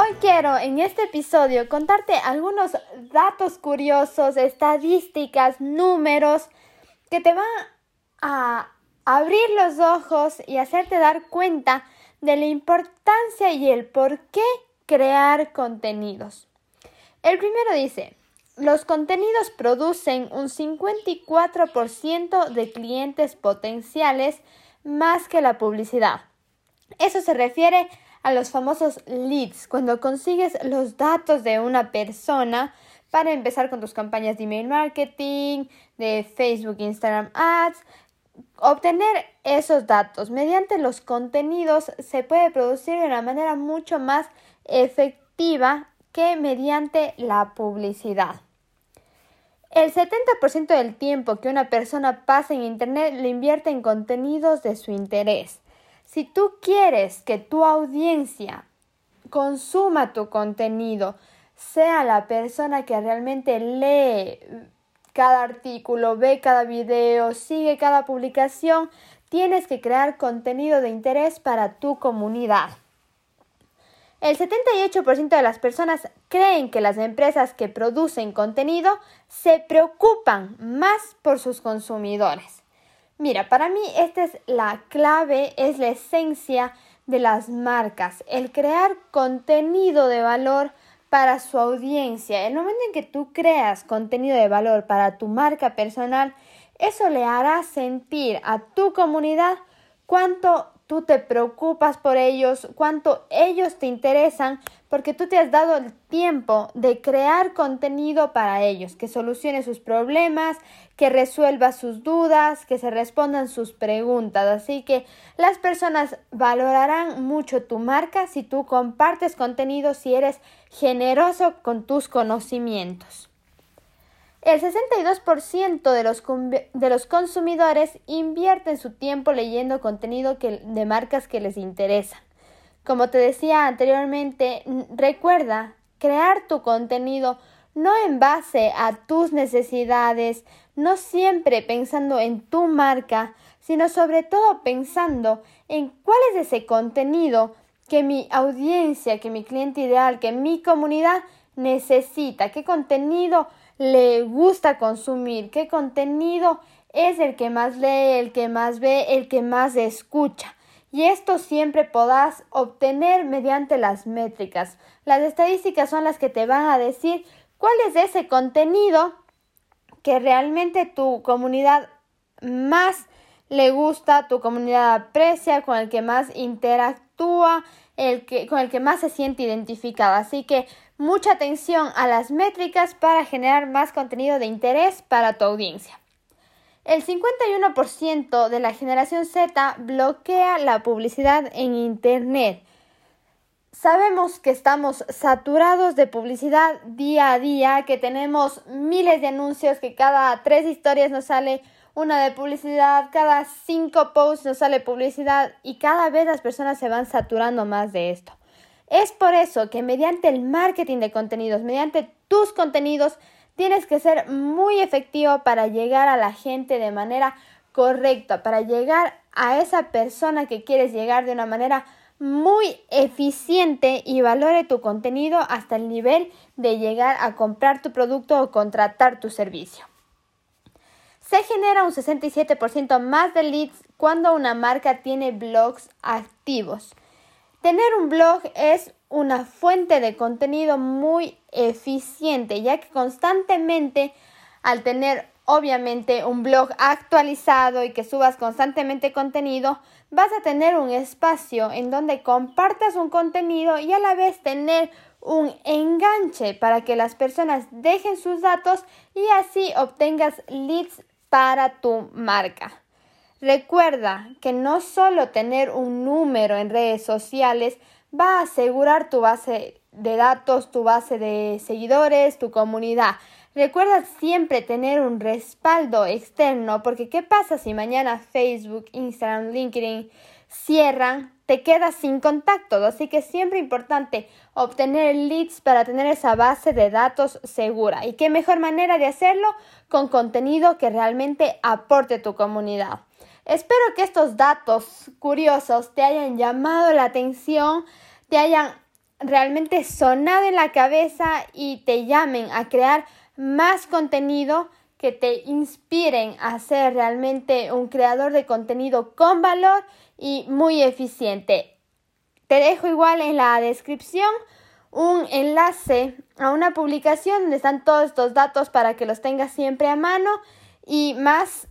Hoy quiero en este episodio contarte algunos datos curiosos, estadísticas, números que te van a abrir los ojos y hacerte dar cuenta de la importancia y el por qué crear contenidos. El primero dice, los contenidos producen un 54% de clientes potenciales más que la publicidad. Eso se refiere a los famosos leads, cuando consigues los datos de una persona para empezar con tus campañas de email marketing, de Facebook, Instagram Ads. Obtener esos datos mediante los contenidos se puede producir de una manera mucho más efectiva que mediante la publicidad. El 70% del tiempo que una persona pasa en Internet lo invierte en contenidos de su interés. Si tú quieres que tu audiencia consuma tu contenido, sea la persona que realmente lee cada artículo, ve cada video, sigue cada publicación, tienes que crear contenido de interés para tu comunidad. El 78% de las personas creen que las empresas que producen contenido se preocupan más por sus consumidores. Mira, para mí esta es la clave, es la esencia de las marcas, el crear contenido de valor para su audiencia. El momento en que tú creas contenido de valor para tu marca personal, eso le hará sentir a tu comunidad cuánto tú te preocupas por ellos, cuánto ellos te interesan, porque tú te has dado el tiempo de crear contenido para ellos, que solucione sus problemas, que resuelva sus dudas, que se respondan sus preguntas. Así que las personas valorarán mucho tu marca si tú compartes contenido, si eres generoso con tus conocimientos. El 62% de los, de los consumidores invierten su tiempo leyendo contenido de marcas que les interesan. Como te decía anteriormente, recuerda crear tu contenido no en base a tus necesidades, no siempre pensando en tu marca, sino sobre todo pensando en cuál es ese contenido que mi audiencia, que mi cliente ideal, que mi comunidad necesita, qué contenido le gusta consumir, qué contenido es el que más lee, el que más ve, el que más escucha. Y esto siempre podrás obtener mediante las métricas. Las estadísticas son las que te van a decir cuál es ese contenido que realmente tu comunidad más le gusta, tu comunidad aprecia, con el que más interactúa, el que, con el que más se siente identificada. Así que mucha atención a las métricas para generar más contenido de interés para tu audiencia. El 51% de la generación Z bloquea la publicidad en Internet. Sabemos que estamos saturados de publicidad día a día, que tenemos miles de anuncios, que cada tres historias nos sale una de publicidad, cada cinco posts nos sale publicidad y cada vez las personas se van saturando más de esto. Es por eso que mediante el marketing de contenidos, mediante tus contenidos, tienes que ser muy efectivo para llegar a la gente de manera correcta, para llegar a esa persona que quieres llegar de una manera muy eficiente y valore tu contenido hasta el nivel de llegar a comprar tu producto o contratar tu servicio. Se genera un 67% más de leads cuando una marca tiene blogs activos. Tener un blog es una fuente de contenido muy eficiente, ya que constantemente al tener obviamente un blog actualizado y que subas constantemente contenido, vas a tener un espacio en donde compartas un contenido y a la vez tener un enganche para que las personas dejen sus datos y así obtengas leads para tu marca. Recuerda que no solo tener un número en redes sociales va a asegurar tu base de datos, tu base de seguidores, tu comunidad. Recuerda siempre tener un respaldo externo porque ¿qué pasa si mañana Facebook, Instagram, LinkedIn cierran? Te quedas sin contactos, así que siempre importante obtener leads para tener esa base de datos segura. ¿Y qué mejor manera de hacerlo? Con contenido que realmente aporte tu comunidad. Espero que estos datos curiosos te hayan llamado la atención, te hayan realmente sonado en la cabeza y te llamen a crear más contenido que te inspiren a ser realmente un creador de contenido con valor y muy eficiente. Te dejo igual en la descripción un enlace a una publicación donde están todos estos datos para que los tengas siempre a mano y más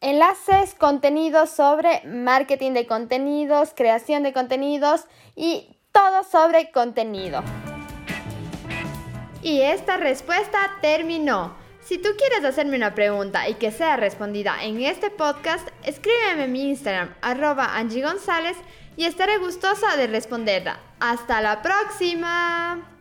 enlaces, contenidos sobre marketing de contenidos, creación de contenidos y todo sobre contenido. Y esta respuesta terminó. Si tú quieres hacerme una pregunta y que sea respondida en este podcast, escríbeme en mi Instagram, arroba Angie González, y estaré gustosa de responderla. ¡Hasta la próxima!